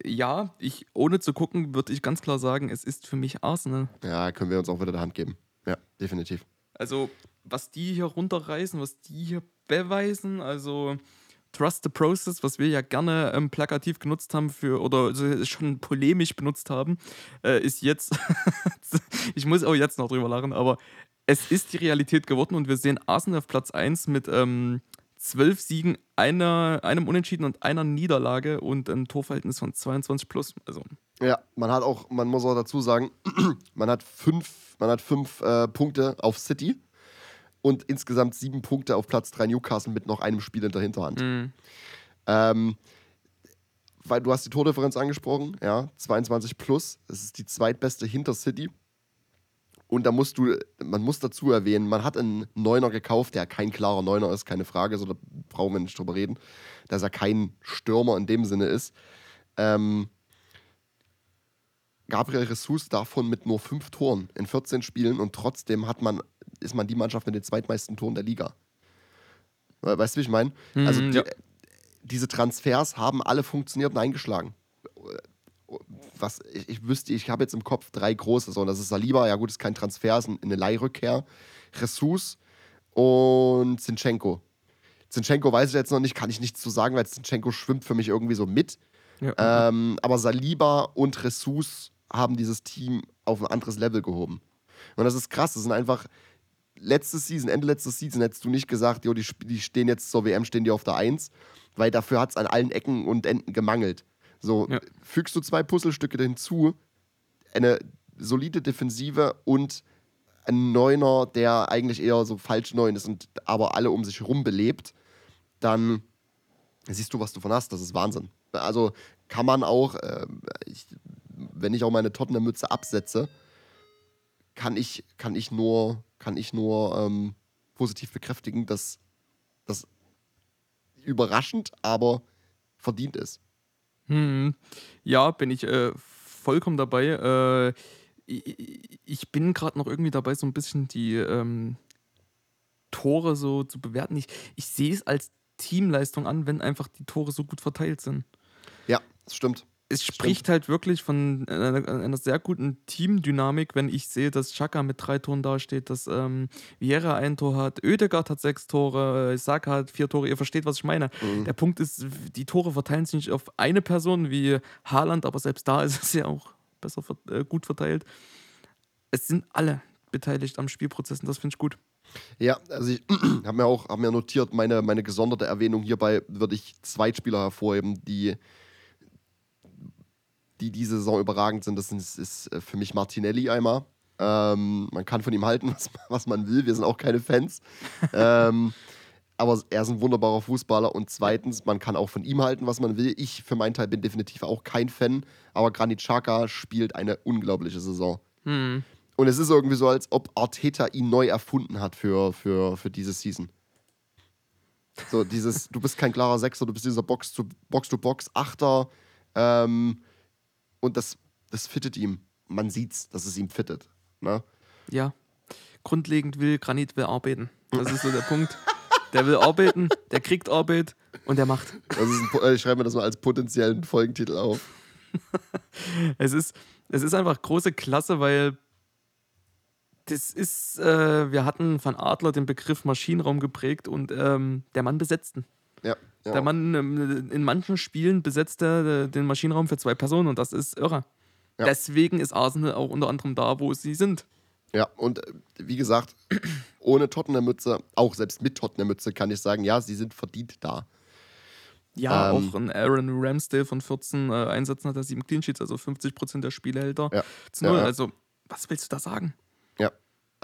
ja, ich, ohne zu gucken, würde ich ganz klar sagen, es ist für mich Arsenal. Ja, können wir uns auch wieder der Hand geben. Ja, definitiv. Also, was die hier runterreißen, was die hier beweisen, also Trust the Process, was wir ja gerne ähm, plakativ genutzt haben für oder schon polemisch benutzt haben, äh, ist jetzt, ich muss auch jetzt noch drüber lachen, aber es ist die Realität geworden und wir sehen Arsenal auf Platz 1 mit ähm, zwölf Siegen, einer, einem Unentschieden und einer Niederlage und ein Torverhältnis von 22 plus. Also, Ja, man hat auch, man muss auch dazu sagen, man hat fünf, man hat fünf äh, Punkte auf City und insgesamt sieben Punkte auf Platz 3 Newcastle mit noch einem Spiel in der Hinterhand. mh, Ähm, weil du hast die Tordifferenz angesprochen, ja, 22 plus. Das ist die zweitbeste hinter City. Und da musst du, man muss dazu erwähnen, man hat einen Neuner gekauft, der kein klarer Neuner ist, keine Frage, so da brauchen wir nicht drüber reden, dass er kein Stürmer in dem Sinne ist. Ähm, Gabriel Jesus davon mit nur fünf Toren in 14 Spielen und trotzdem hat man, ist man die Mannschaft mit den zweitmeisten Toren der Liga. We- Weißt du, wie ich meine? Also Mhm, die, ja. diese Transfers haben alle funktioniert und eingeschlagen. Was ich, ich wüsste, ich habe jetzt im Kopf drei große, so, und das ist Saliba, ja gut, ist kein Transfer, ist ein- eine Leihrückkehr. Jesus und Zinchenko. Zinchenko weiß ich jetzt noch nicht, kann ich nichts zu sagen, weil Zinchenko schwimmt für mich irgendwie so mit. ja. Ähm, aber Saliba und Jesus haben dieses Team auf ein anderes Level gehoben. Und das ist krass. Das sind einfach letzte Season, Ende letzte Season hättest du nicht gesagt, jo, die, die stehen jetzt zur WM, stehen die auf der Eins, weil dafür hat es an allen Ecken und Enden gemangelt. So, Ja. fügst du zwei Puzzlestücke hinzu, eine solide Defensive und ein Neuner, der eigentlich eher so falsch neun ist und aber alle um sich herum belebt, dann siehst du, was du von hast. Das ist Wahnsinn. Also kann man auch, äh, ich, wenn ich auch meine Tottenham-Mütze absetze, kann ich, kann ich nur, kann ich nur ähm, positiv bekräftigen, dass das überraschend, aber verdient ist. Hm, ja, bin ich äh, vollkommen dabei. Äh, ich, bin gerade noch irgendwie dabei, so ein bisschen die ähm, Tore so zu bewerten. Ich, ich sehe es als Teamleistung an, wenn einfach die Tore so gut verteilt sind. Ja, das stimmt. Es spricht halt wirklich von einer, einer sehr guten Teamdynamik, wenn ich sehe, dass Chaka mit drei Toren dasteht, dass ähm, Vieira ein Tor hat, Oedegaard hat sechs Tore, äh, Saka hat vier Tore. Ihr versteht, was ich meine. Mhm. Der Punkt ist, die Tore verteilen sich nicht auf eine Person wie Haaland, aber selbst da ist es ja auch besser äh, gut verteilt. Es sind alle beteiligt am Spielprozess und das finde ich gut. Ja, also ich habe mir auch hab mir notiert, meine, meine gesonderte Erwähnung hierbei würde ich zwei Spieler hervorheben, die, die diese Saison überragend sind. Das ist, ist äh, für mich Martinelli einmal. Ähm, man kann von ihm halten, was, was man will. Wir sind auch keine Fans. ähm, aber er ist ein wunderbarer Fußballer. Und zweitens, man kann auch von ihm halten, was man will. Ich für meinen Teil bin definitiv auch kein Fan. Aber Granit Xhaka spielt eine unglaubliche Saison. Hm. Und es ist irgendwie so, als ob Arteta ihn neu erfunden hat für, für, für diese Season. So, dieses, du bist kein klarer Sechser, du bist dieser Box-to-Box-Achter. ähm, und das, das fittet ihm. Man sieht's, dass es ihm fittet. Ne? Ja, grundlegend will Granit will arbeiten. Das ist so der Punkt. Der will arbeiten, der kriegt Arbeit und der macht. Das ist ein, äh, ich schreibe mir das mal als potenziellen Folgentitel auf. Es ist, es ist einfach große Klasse, weil das ist, äh, wir hatten von Adler den Begriff Maschinenraum geprägt und ähm, der Mann besetzt ihn. Ja, ja. Der Mann ähm, in manchen Spielen besetzt er äh, den Maschinenraum für zwei Personen und das ist irre. Ja. Deswegen ist Arsenal auch unter anderem da, wo sie sind. Ja, und äh, wie gesagt, ohne Tottenham-Mütze, auch selbst mit Tottenham-Mütze, kann ich sagen, ja, sie sind verdient da. Ja, Ähm, auch ein Aaron Ramsdale von 14 äh, Einsätzen hat er sieben Clean Sheets, also 50% der Spiele hält er Ja. zu null. Ja. Also, was willst du da sagen?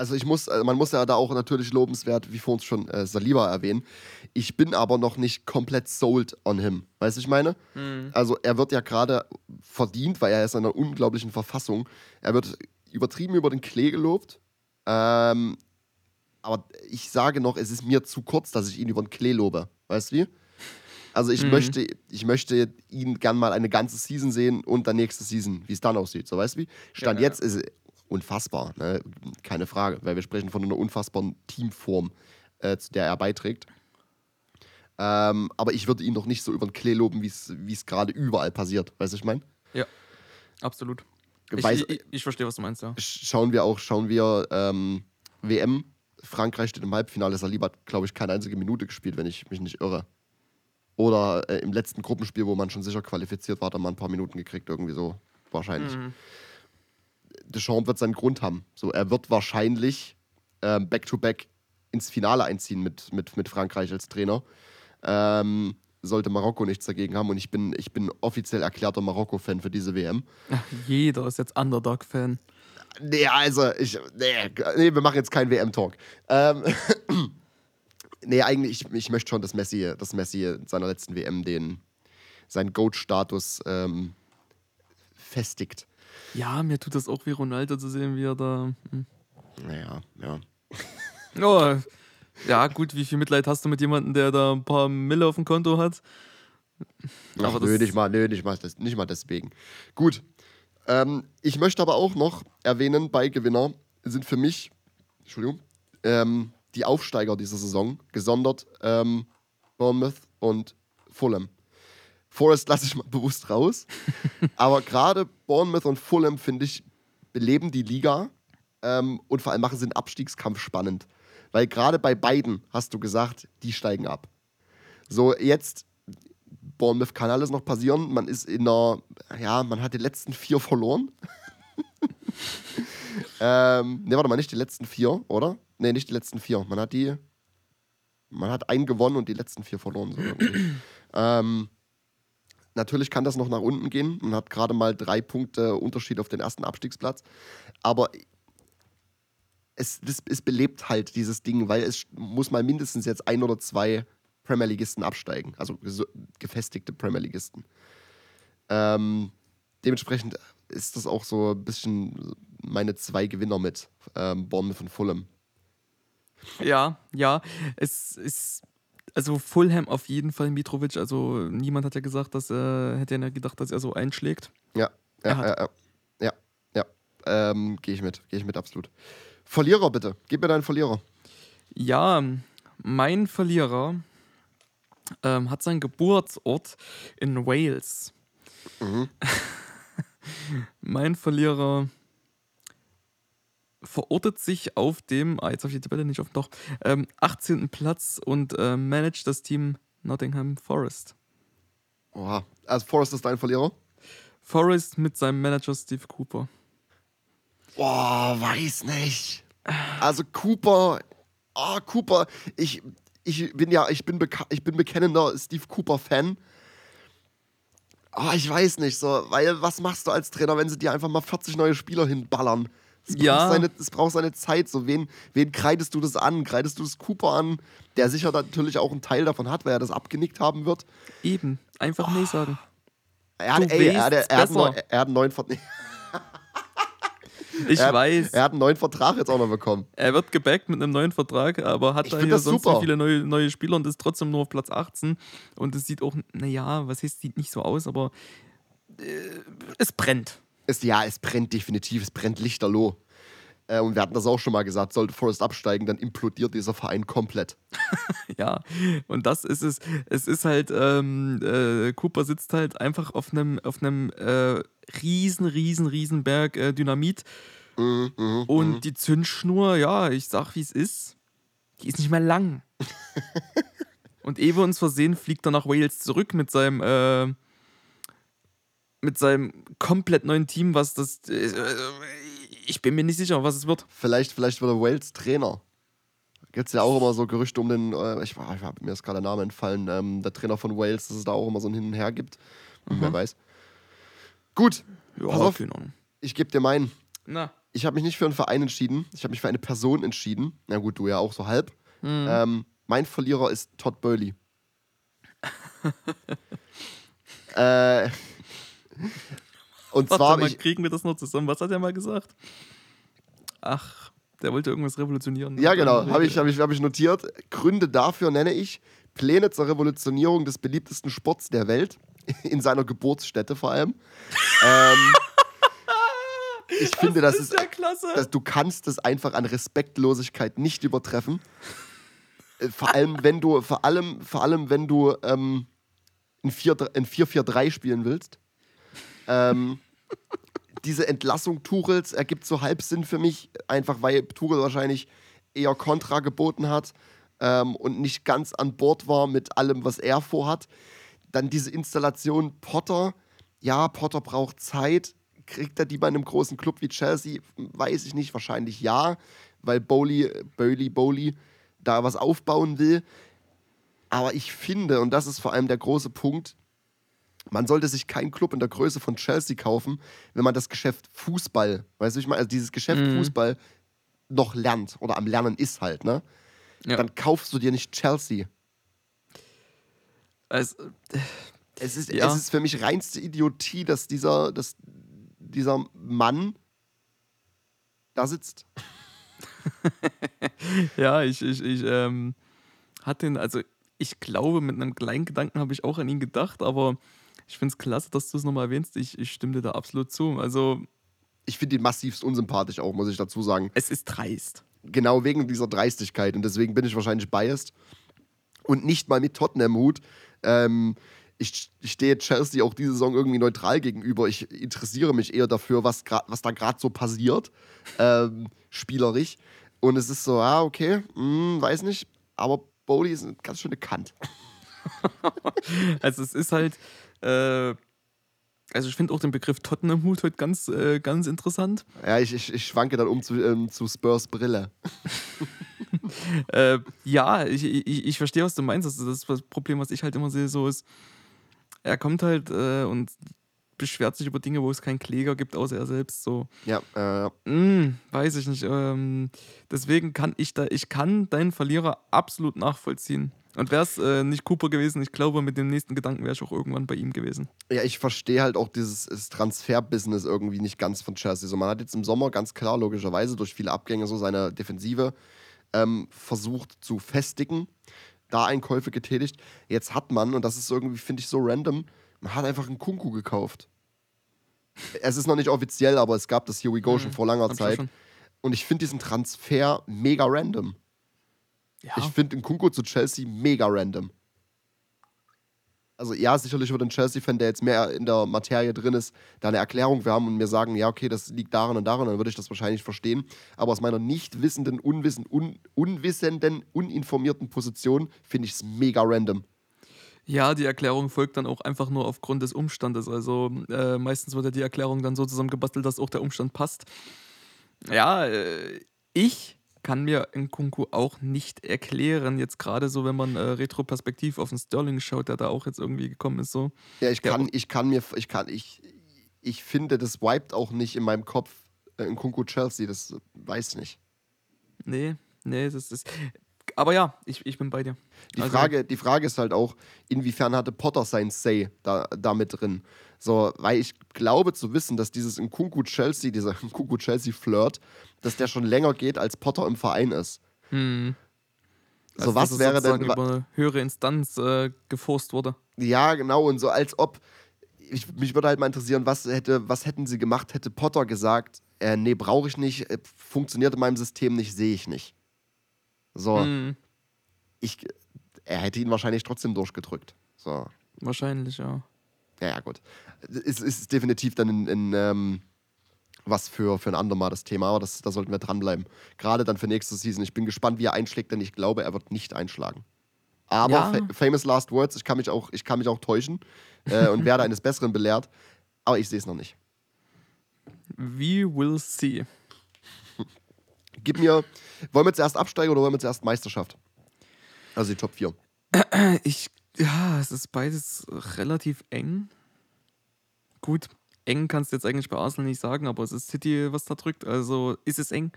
Ja. Also ich muss, äh, man muss ja da auch natürlich lobenswert, wie vorhin schon äh, Saliba erwähnen. Ich bin aber noch nicht komplett sold on him. Weißt du, ich meine? Also er wird ja gerade verdient, weil er ist in einer unglaublichen Verfassung. Er wird übertrieben über den Klee gelobt. Ähm, aber ich sage noch, es ist mir zu kurz, dass ich ihn über den Klee lobe. Weißt du wie? Also ich, Mhm. möchte, ich möchte ihn gern mal eine ganze Season sehen und dann nächste Season, wie es dann aussieht. So weißt du wie? Stand Ja, ja. jetzt ist es unfassbar, ne? keine Frage, weil wir sprechen von einer unfassbaren Teamform, äh, zu der er beiträgt. Ähm, aber ich würde ihn noch nicht so über den Klee loben, wie es gerade überall passiert. Weißt du, ich meine? Absolut. Ich, Weiß- ich, ich verstehe, was du meinst, ja. schauen wir auch, schauen wir ähm, WM. Frankreich steht im Halbfinale. Saliba hat, glaube ich, keine einzige Minute gespielt, wenn ich mich nicht irre. Oder äh, im letzten Gruppenspiel, wo man schon sicher qualifiziert war, hat er mal ein paar Minuten gekriegt, irgendwie so. Wahrscheinlich. Mhm. Deschamps wird seinen Grund haben. So, er wird wahrscheinlich ähm, back-to-back ins Finale einziehen mit, mit, mit Frankreich als Trainer. Ähm, sollte Marokko nichts dagegen haben. Und ich bin, ich bin offiziell erklärter Marokko-Fan für diese WM. Jeder ist jetzt Underdog-Fan. Nee, also, ich. Nee, nee wir machen jetzt keinen WM-Talk. Ähm, nee, eigentlich, ich, ich möchte schon, dass Messi, dass Messi in seiner letzten WM den, seinen Goat-Status ähm, festigt. Ja, mir tut das auch wie Ronaldo zu sehen, wie er da. Hm. Naja, ja. Oh, ja, gut, wie viel Mitleid hast du mit jemandem, der da ein paar Mille auf dem Konto hat? Ach, Aber nö, nicht mal, nö, nicht mal, das, nicht mal deswegen. Gut. Ähm, ich möchte aber auch noch erwähnen, bei Gewinner sind für mich, Entschuldigung, ähm, die Aufsteiger dieser Saison, gesondert ähm, Bournemouth und Fulham. Forest lasse ich mal bewusst raus. aber gerade Bournemouth und Fulham, finde ich, beleben die Liga ähm, und vor allem machen sie den Abstiegskampf spannend. Weil gerade bei beiden hast du gesagt, die steigen ab. So, jetzt Bournemouth kann alles noch passieren. Man ist in einer, ja, man hat die letzten vier verloren. ähm, ne, warte mal, nicht die letzten vier, oder? Ne, nicht die letzten vier. Man hat die, man hat einen gewonnen und die letzten vier verloren. So ähm, natürlich kann das noch nach unten gehen. Man hat gerade mal drei Punkte Unterschied auf den ersten Abstiegsplatz. Aber es, das, es belebt halt dieses Ding, weil es muss mal mindestens jetzt ein oder zwei Premier Ligisten absteigen, also gefestigte Premier Ligisten. Ähm, dementsprechend ist das auch so ein bisschen meine zwei Gewinner mit ähm, Bournemouth und Fulham. Ja, ja. Es ist. Also Fulham auf jeden Fall Mitrovic. Also niemand hat ja gesagt, dass er hätte ja gedacht, dass er so einschlägt. Ja, ja, ja, ja, ja. Ähm, Gehe ich mit, gehe ich mit, absolut. Verlierer bitte, gib mir deinen Verlierer. Ja, mein Verlierer ähm, hat seinen Geburtsort in Wales. Mhm. mein Verlierer verortet sich auf dem, ah, jetzt habe ich die Tabelle nicht offen, doch, ähm, 18. Platz und äh, managt das Team Nottingham Forest. Oha, also Forrest ist dein Verlierer? Forest mit seinem Manager Steve Cooper. Boah, weiß nicht. Also Cooper, ah, Cooper, ich, ich bin ja, ich bin, ich bin bekennender Steve Cooper-Fan. Ah, ich weiß nicht, so, weil was machst du als Trainer, wenn sie dir einfach mal 40 neue Spieler hinballern? Es braucht, Ja. seine, es braucht seine Zeit. So, wen, wen kreidest du das an? Kreidest du das Cooper an, der sicher natürlich auch einen Teil davon hat, weil er das abgenickt haben wird? Eben, einfach nee sagen. Er hat, ey, er, hat- er, hat einen er hat einen neuen Ver- Ich er, weiß, Er hat einen neuen Vertrag jetzt auch noch bekommen. er wird gebackt mit einem neuen Vertrag, aber hat Ich da das sonst super. so viele neue, neue Spieler und ist trotzdem nur auf Platz 18. Und es sieht auch, naja, was heißt, sieht nicht so aus, aber äh, es brennt. Es, ja, es brennt definitiv, es brennt lichterloh. Äh, und wir hatten das auch schon mal gesagt, sollte Forrest absteigen, dann implodiert dieser Verein komplett. Ja, und das ist es. Es ist halt, ähm, äh, Cooper sitzt halt einfach auf einem auf einem äh, riesen, riesen, riesen Berg äh, Dynamit. Mhm, mhm, Und mhm. die Zündschnur, ja, ich sag, wie es ist, die ist nicht mehr lang. und ehe wir uns versehen, fliegt er nach Wales zurück mit seinem, äh, mit seinem komplett neuen Team, was das. Äh, ich bin mir nicht sicher, was es wird. Vielleicht, vielleicht wird er Wales Trainer. Gibt es ja auch immer so Gerüchte um den, äh, ich, ich hab, mir ist gerade der Name entfallen, ähm, der Trainer von Wales, dass es da auch immer so ein Hin und Her gibt. Wer weiß. Gut, Ja, Pass auf. ich gebe dir meinen. Na. Ich habe mich nicht für einen Verein entschieden, ich habe mich für eine Person entschieden. Na gut, du ja auch so halb. Hm. Ähm, mein Verlierer ist Todd Burley. äh, und Warte zwar, mal, ich, kriegen wir das noch zusammen? Was hat er mal gesagt? Ach, Der wollte irgendwas revolutionieren. Ja, genau, habe ich, hab ich, hab ich notiert. Gründe dafür nenne ich Pläne zur Revolutionierung des beliebtesten Sports der Welt, in seiner Geburtsstätte vor allem. ähm, ich finde, das, ist, ja klasse. dass du kannst es einfach an Respektlosigkeit nicht übertreffen. Äh, Vor allem, wenn du, vor allem, vor allem, wenn du ähm, ein 4-4-3 spielen willst. Ähm, diese Entlassung Tuchels ergibt so halb Sinn für mich, einfach weil Tuchel wahrscheinlich eher Kontra geboten hat ähm, und nicht ganz an Bord war mit allem, was er vorhat. Dann diese Installation Potter. Ja, Potter braucht Zeit. Kriegt er die bei einem großen Club wie Chelsea? Weiß ich nicht, wahrscheinlich ja, weil Bowley, Bowley, Bowley da was aufbauen will. Aber ich finde, und das ist vor allem der große Punkt, man sollte sich keinen Club in der Größe von Chelsea kaufen, wenn man das Geschäft Fußball, weißt du, ich meine, also dieses Geschäft Mhm. Fußball noch lernt oder am Lernen ist halt, ne? Ja. Dann kaufst du dir nicht Chelsea. Also, Es ist, Ja. es ist für mich reinste Idiotie, dass dieser, dass dieser Mann da sitzt. ja, ich, ich, ich ähm, hatte ihn, also ich glaube, mit einem kleinen Gedanken habe ich auch an ihn gedacht, aber ich finde es klasse, dass du es nochmal erwähnst. Ich, ich stimme dir da absolut zu. Also, Ich finde ihn massivst unsympathisch auch, muss ich dazu sagen. es ist dreist. Genau wegen dieser Dreistigkeit. Und deswegen bin ich wahrscheinlich biased. Und nicht mal mit Tottenham-Hut. Ähm, ich, ich stehe Chelsea auch diese Saison irgendwie neutral gegenüber. Ich interessiere mich eher dafür, was, grad, was da gerade so passiert, ähm, spielerisch. Und es ist so, ah, okay, hm, weiß nicht. Aber Bowley ist eine ganz schöne Kant. Also, es ist halt, äh, also ich finde auch den Begriff Tottenham-Hut heute ganz, äh, ganz interessant. Ja, ich, ich, ich schwanke dann um zu, ähm, zu Spurs Brille. Äh, ja, ich, ich, ich verstehe, was du meinst. Das, das, das Problem, was ich halt immer sehe, so ist, er kommt halt äh, und beschwert sich über Dinge, wo es keinen Kläger gibt, außer er selbst. So, Ja, äh, hm, weiß ich nicht. Ähm, deswegen kann ich da, ich kann deinen Verlierer absolut nachvollziehen. Und wäre es äh, nicht Cooper gewesen, ich glaube, mit dem nächsten Gedanken wäre ich auch irgendwann bei ihm gewesen. Ja, ich verstehe halt auch dieses Transfer-Business irgendwie nicht ganz von Chelsea. So, man hat jetzt im Sommer ganz klar, logischerweise, durch viele Abgänge so seine Defensive ähm, versucht zu festigen, da Einkäufe getätigt. Jetzt hat man, und das ist irgendwie, finde ich, so random, man hat einfach einen Kunku gekauft. Es ist noch nicht offiziell, aber es gab das Here We Go schon vor langer Zeit. Und ich finde diesen Transfer mega random. Ja, Ich finde den Kunku zu Chelsea mega random. Also ja, sicherlich wird ein Chelsea-Fan, der jetzt mehr in der Materie drin ist, da eine Erklärung wir haben und mir sagen, ja, okay, das liegt daran und daran, dann würde ich das wahrscheinlich verstehen. Aber aus meiner nicht wissenden, unwissen, un, unwissenden, uninformierten Position finde ich es mega random. Ja, die Erklärung folgt dann auch einfach nur aufgrund des Umstandes. Also äh, meistens wird ja die Erklärung dann so zusammengebastelt, dass auch der Umstand passt. Ja, äh, ich kann mir Nkunku auch nicht erklären. Jetzt gerade so, wenn man äh, retroperspektiv auf den Sterling schaut, der da auch jetzt irgendwie gekommen ist. So. Ja, ich kann, ich kann mir, ich kann, ich, ich finde, das wiped auch nicht in meinem Kopf äh, in Kunku Chelsea, das weiß ich nicht. Nee, nee, das ist. Aber ja, ich, ich bin bei dir. Die, Also- Frage, die Frage ist halt auch, inwiefern hatte Potter sein Say da, da mit drin? So, weil ich glaube zu wissen, dass dieses Nkunku Chelsea, dieser Nkunku Chelsea Flirt, dass der schon länger geht, als Potter im Verein ist. Hm. So, Also, was wäre denn. über eine höhere Instanz äh, geforst wurde. Ja, genau, und so als ob. Ich, mich würde halt mal interessieren, was, hätte, was hätten sie gemacht, hätte Potter gesagt, äh, nee, brauche ich nicht, äh, funktioniert in meinem System nicht, sehe ich nicht. So, Hm, ich, er hätte ihn wahrscheinlich trotzdem durchgedrückt. So. wahrscheinlich, ja. Ja, ja, gut. Es ist definitiv dann in, in ähm, was für, für ein andermal das Thema, aber das, da sollten wir dranbleiben. Gerade dann für nächste Season. Ich bin gespannt, wie er einschlägt, denn ich glaube, er wird nicht einschlagen. Aber Ja. fa famous last words, ich kann mich auch, ich kann mich auch täuschen äh, und werde eines Besseren belehrt, aber ich sehe es noch nicht. We will see. Gib mir, wollen wir zuerst absteigen oder wollen wir zuerst Meisterschaft? Also die Top 4. Ich, ja, es ist beides relativ eng. Gut, eng kannst du jetzt eigentlich bei Arsenal nicht sagen, aber es ist City, was da drückt. Also ist es eng.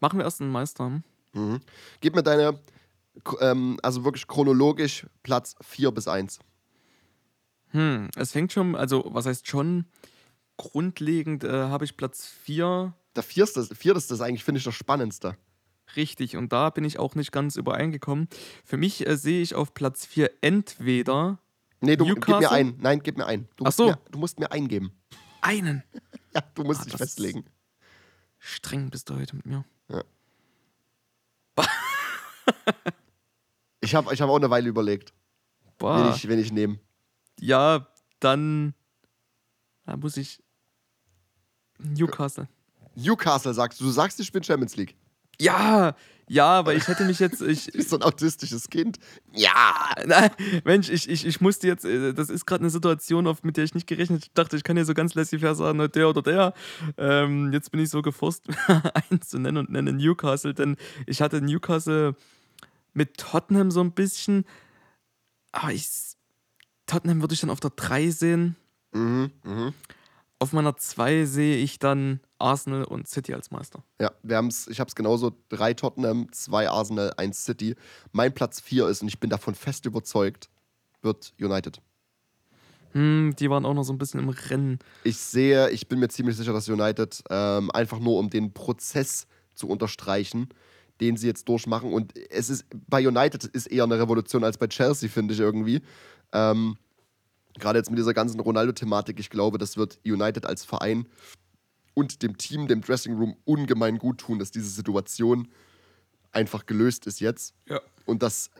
Machen wir erst einen Meister. Mhm. Gib mir deine, ähm, also wirklich chronologisch Platz 4 bis 1. Hm, es fängt schon, also was heißt schon, grundlegend äh, habe ich Platz 4 Der vierste, vierteste ist eigentlich, finde ich, das Spannendste. richtig und da bin ich auch nicht ganz übereingekommen. Für mich äh, sehe ich auf Platz 4 entweder Nee, du gib mir Newcastle? ein. Nein, gib mir ein. Du Ach musst, so. mir, du musst mir eingeben. einen. Ja, du musst Ah, dich festlegen. Streng bist du heute mit mir. Ich habe ich hab auch eine Weile überlegt, wen Boah. ich, wen ich nehme. Ja, dann da muss ich Newcastle. Newcastle sagst du. Du sagst, ich bin Champions League. Ja, ja, aber ich hätte mich jetzt, ich, Du bist so ein autistisches Kind. Ja. Nein, Mensch, ich, ich, ich musste jetzt, äh, das ist gerade eine Situation, auf, mit der ich nicht gerechnet habe. Ich dachte, ich kann hier so ganz laissez-faire sagen, der oder der. Ähm, jetzt bin ich so geforst, eins zu nennen und nenne Newcastle, denn ich hatte Newcastle mit Tottenham so ein bisschen, aber ich, Tottenham würde ich dann auf der 3 sehen. Mhm, mhm. Auf meiner 2 sehe ich dann Arsenal und City als Meister. Ja, wir haben's, ich habe es genauso. Drei Tottenham, zwei Arsenal, eins City. Mein Platz vier ist, und ich bin davon fest überzeugt, wird United. Hm, die waren auch noch so ein bisschen im Rennen. Ich sehe, ich bin mir ziemlich sicher, dass United ähm, einfach nur um den Prozess zu unterstreichen, den sie jetzt durchmachen. Und es ist bei United ist eher eine Revolution als bei Chelsea, finde ich irgendwie. Ähm, Gerade jetzt mit dieser ganzen Ronaldo-Thematik, ich glaube, das wird United als Verein und dem Team, dem Dressing Room ungemein gut tun, dass diese Situation einfach gelöst ist jetzt Ja. und dass,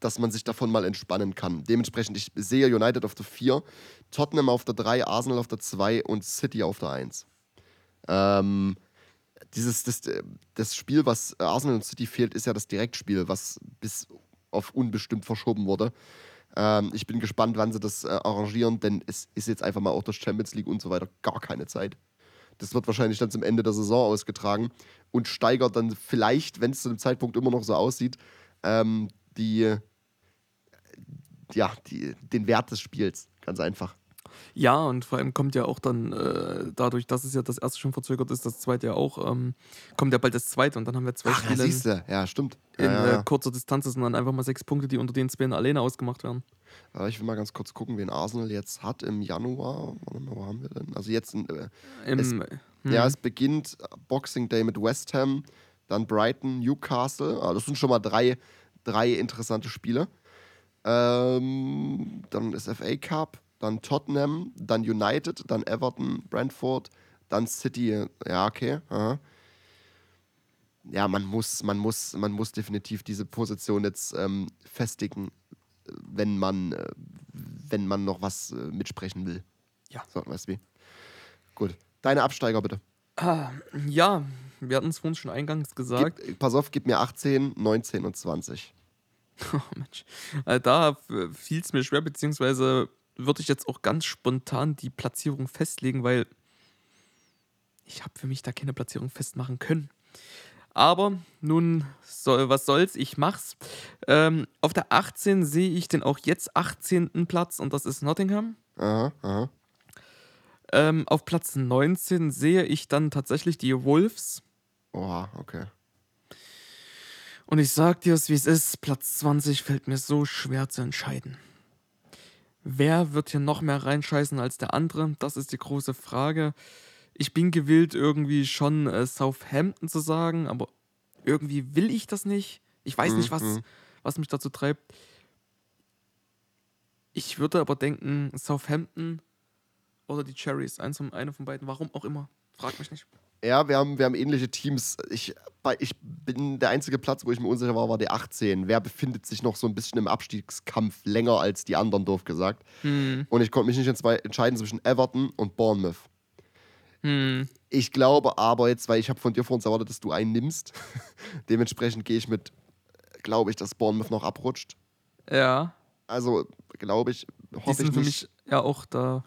dass man sich davon mal entspannen kann. Dementsprechend, ich sehe United auf der 4, Tottenham auf der 3, Arsenal auf der 2 und City auf der 1. Ähm, dieses, das, das Spiel, was Arsenal und City fehlt, ist ja das Direktspiel, was bis auf unbestimmt verschoben wurde. Ähm, ich bin gespannt, wann sie das äh, arrangieren, denn es ist jetzt einfach mal auch durch Champions League und so weiter gar keine Zeit. Das wird wahrscheinlich dann zum Ende der Saison ausgetragen und steigert dann vielleicht, wenn es zu dem Zeitpunkt immer noch so aussieht, ähm, die, ja, die, den Wert des Spiels. Ganz einfach. Ja, und vor allem kommt ja auch dann äh, dadurch, dass es ja das erste schon verzögert ist, das zweite ja auch, ähm, kommt ja bald das zweite und dann haben wir zwei Ach, ja, Spiele siehst du. Ja, stimmt. in Ja, ja, Äh, ja. kurzer Distanz. Sind dann einfach mal sechs Punkte, die unter den Zweien alleine ausgemacht werden. Ich will mal ganz kurz gucken, wen Arsenal jetzt hat im Januar. Warte mal, wo haben wir denn? Also jetzt, äh, Im, Es- hm, ja, es beginnt Boxing Day mit West Ham, dann Brighton, Newcastle. Ah, das sind schon mal drei, drei interessante Spiele. Ähm, dann ist FA Cup, dann Tottenham, dann United, dann Everton, Brentford, dann City. Ja, okay. Aha. Ja, man muss, man muss, man muss definitiv diese Position jetzt ähm, festigen, wenn man, äh, wenn man noch was äh, mitsprechen will. Ja. So, weißt du wie? Gut. Deine Absteiger bitte. ah, ja, wir hatten es vorhin schon eingangs gesagt. Gib, pass auf, gib mir 18, 19 und 20. Oh Mensch. Äh, da fiel es mir schwer, beziehungsweise würde ich jetzt auch ganz spontan die Platzierung festlegen, weil ich habe für mich da keine Platzierung festmachen können. Aber nun, soll, was soll's, ich mach's. Ähm, auf der 18 sehe ich den auch jetzt 18. Platz und das ist Nottingham. Aha, aha. Ähm, auf Platz 19 sehe ich dann tatsächlich die Wolves. Oha, okay. Und ich sag dir es, wie es ist. Platz 20 fällt mir so schwer zu entscheiden. Wer wird hier noch mehr reinscheißen als der andere? Das ist die große Frage. Ich bin gewillt, irgendwie schon äh, Southampton zu sagen, aber irgendwie will ich das nicht. Ich weiß nicht, was, Mhm. was mich dazu treibt. Ich würde aber denken, Southampton oder die Cherries, eins von, eine von beiden, warum auch immer. Frag mich nicht. Ja, wir haben, wir haben ähnliche Teams. Ich, ich bin der einzige Platz, wo ich mir unsicher war, war der 18. Wer befindet sich noch so ein bisschen im Abstiegskampf länger als die anderen, doof gesagt. Hm, Und ich konnte mich nicht entscheiden zwischen Everton und Bournemouth. hm, Ich glaube aber jetzt, weil ich habe von dir vor uns erwartet, dass du einen nimmst. Dementsprechend gehe ich mit, glaube ich, dass Bournemouth noch abrutscht. ja. Also, glaube ich, Die hoffe ich sind für nicht. mich ja auch da.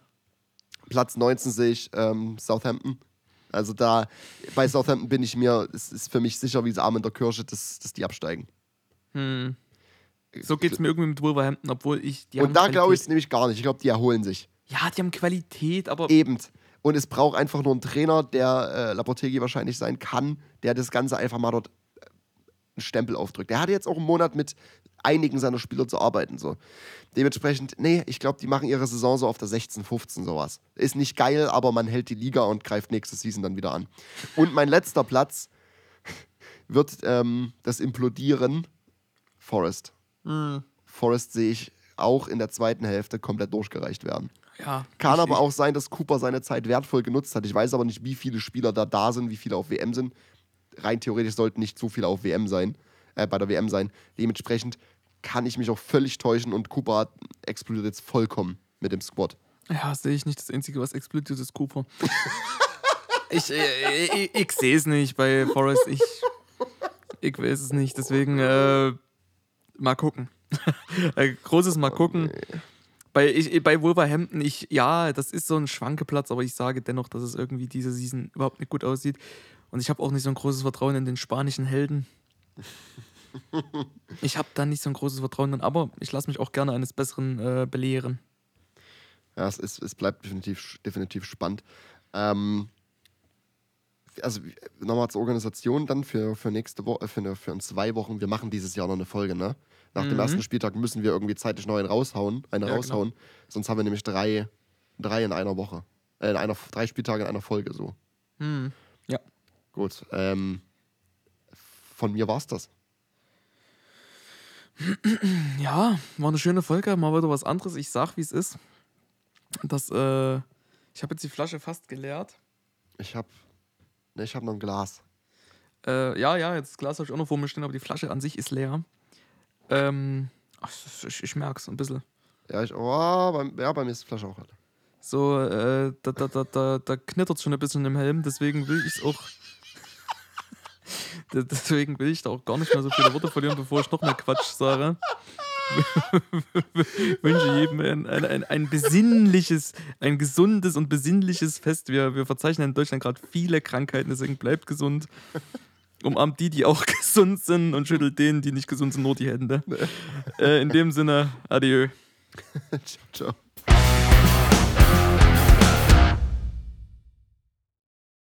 Platz 19 sehe ich ähm, Southampton. Also da, bei Southampton bin ich mir, es ist für mich sicher wie das Arm in der Kirsche, dass, dass die absteigen. Hm. So geht es mir irgendwie mit Wolverhampton, obwohl ich die Und da glaube ich es nämlich gar nicht. Ich glaube, die erholen sich. Ja, die haben Qualität, aber Eben. Und es braucht einfach nur einen Trainer, der äh, Lapotegi wahrscheinlich sein kann, der das Ganze einfach mal dort äh, einen Stempel aufdrückt. Der hatte jetzt auch einen Monat mit einigen seiner Spieler zu arbeiten. So. Dementsprechend, nee, ich glaube, die machen ihre Saison so auf der 16, 15 sowas. Ist nicht geil, aber man hält die Liga und greift nächste Season dann wieder an. Und mein letzter Platz wird ähm, das Implodieren Forest. Forest sehe ich auch in der zweiten Hälfte komplett durchgereicht werden. Ja. Kann aber auch sein, dass Cooper seine Zeit wertvoll genutzt hat. Ich weiß aber nicht, wie viele Spieler da da sind, wie viele auf WM sind. Rein theoretisch sollten nicht so viele auf WM sein, äh, bei der WM sein. Dementsprechend kann ich mich auch völlig täuschen und Cooper explodiert jetzt vollkommen mit dem Squad. Ja, sehe ich nicht. Das Einzige, was explodiert, ist Cooper. ich äh, ich, ich sehe es nicht bei Forrest. Ich, ich weiß es nicht. Deswegen äh, mal gucken. Äh, Großes Mal gucken. Bei, ich, bei Wolverhampton, ich, ja, das ist so ein Schwankeplatz, aber ich sage dennoch, dass es irgendwie diese Season überhaupt nicht gut aussieht. Und ich habe auch nicht so ein großes Vertrauen in den spanischen Helden. Ich habe da nicht so ein großes Vertrauen drin, aber ich lasse mich auch gerne eines Besseren äh, belehren. Ja, es, ist, es bleibt definitiv, definitiv spannend. Ähm, also nochmal zur Organisation dann für, für nächste Woche, für, für in zwei Wochen. Wir machen dieses Jahr noch eine Folge, ne? Nach dem Mhm. ersten Spieltag müssen wir irgendwie zeitlich noch einen raushauen, eine Ja, genau. raushauen. Sonst haben wir nämlich drei, drei in einer Woche. Äh, in einer, drei Spieltage in einer Folge so. Hm. Ja. Gut. Ähm, von mir war's das. Ja, war eine schöne Folge, mal wieder was anderes. Ich sag, wie es ist. Das, äh, ich habe jetzt die Flasche fast geleert. Ich hab. Ne, ich hab noch ein Glas. Äh, ja, ja, jetzt das Glas habe ich auch noch vor mir stehen, aber die Flasche an sich ist leer. Ähm, ach, ich, ich merke es ein bisschen. Ja, ich, oh, bei, ja, bei mir ist die Flasche auch alle. So, äh, da, da, da, da, da knittert es schon ein bisschen im Helm, deswegen will ich es auch. De- deswegen will ich da auch gar nicht mehr so viele Worte verlieren, bevor ich noch mehr Quatsch sage. wünsche jedem ein, ein, ein, ein besinnliches, ein gesundes und besinnliches Fest. Wir, wir verzeichnen in Deutschland gerade viele Krankheiten, deswegen bleibt gesund. Umarmt die, die auch gesund sind und schüttelt denen, die nicht gesund sind, nur die Hände. Äh, in dem Sinne, adieu. ciao, ciao.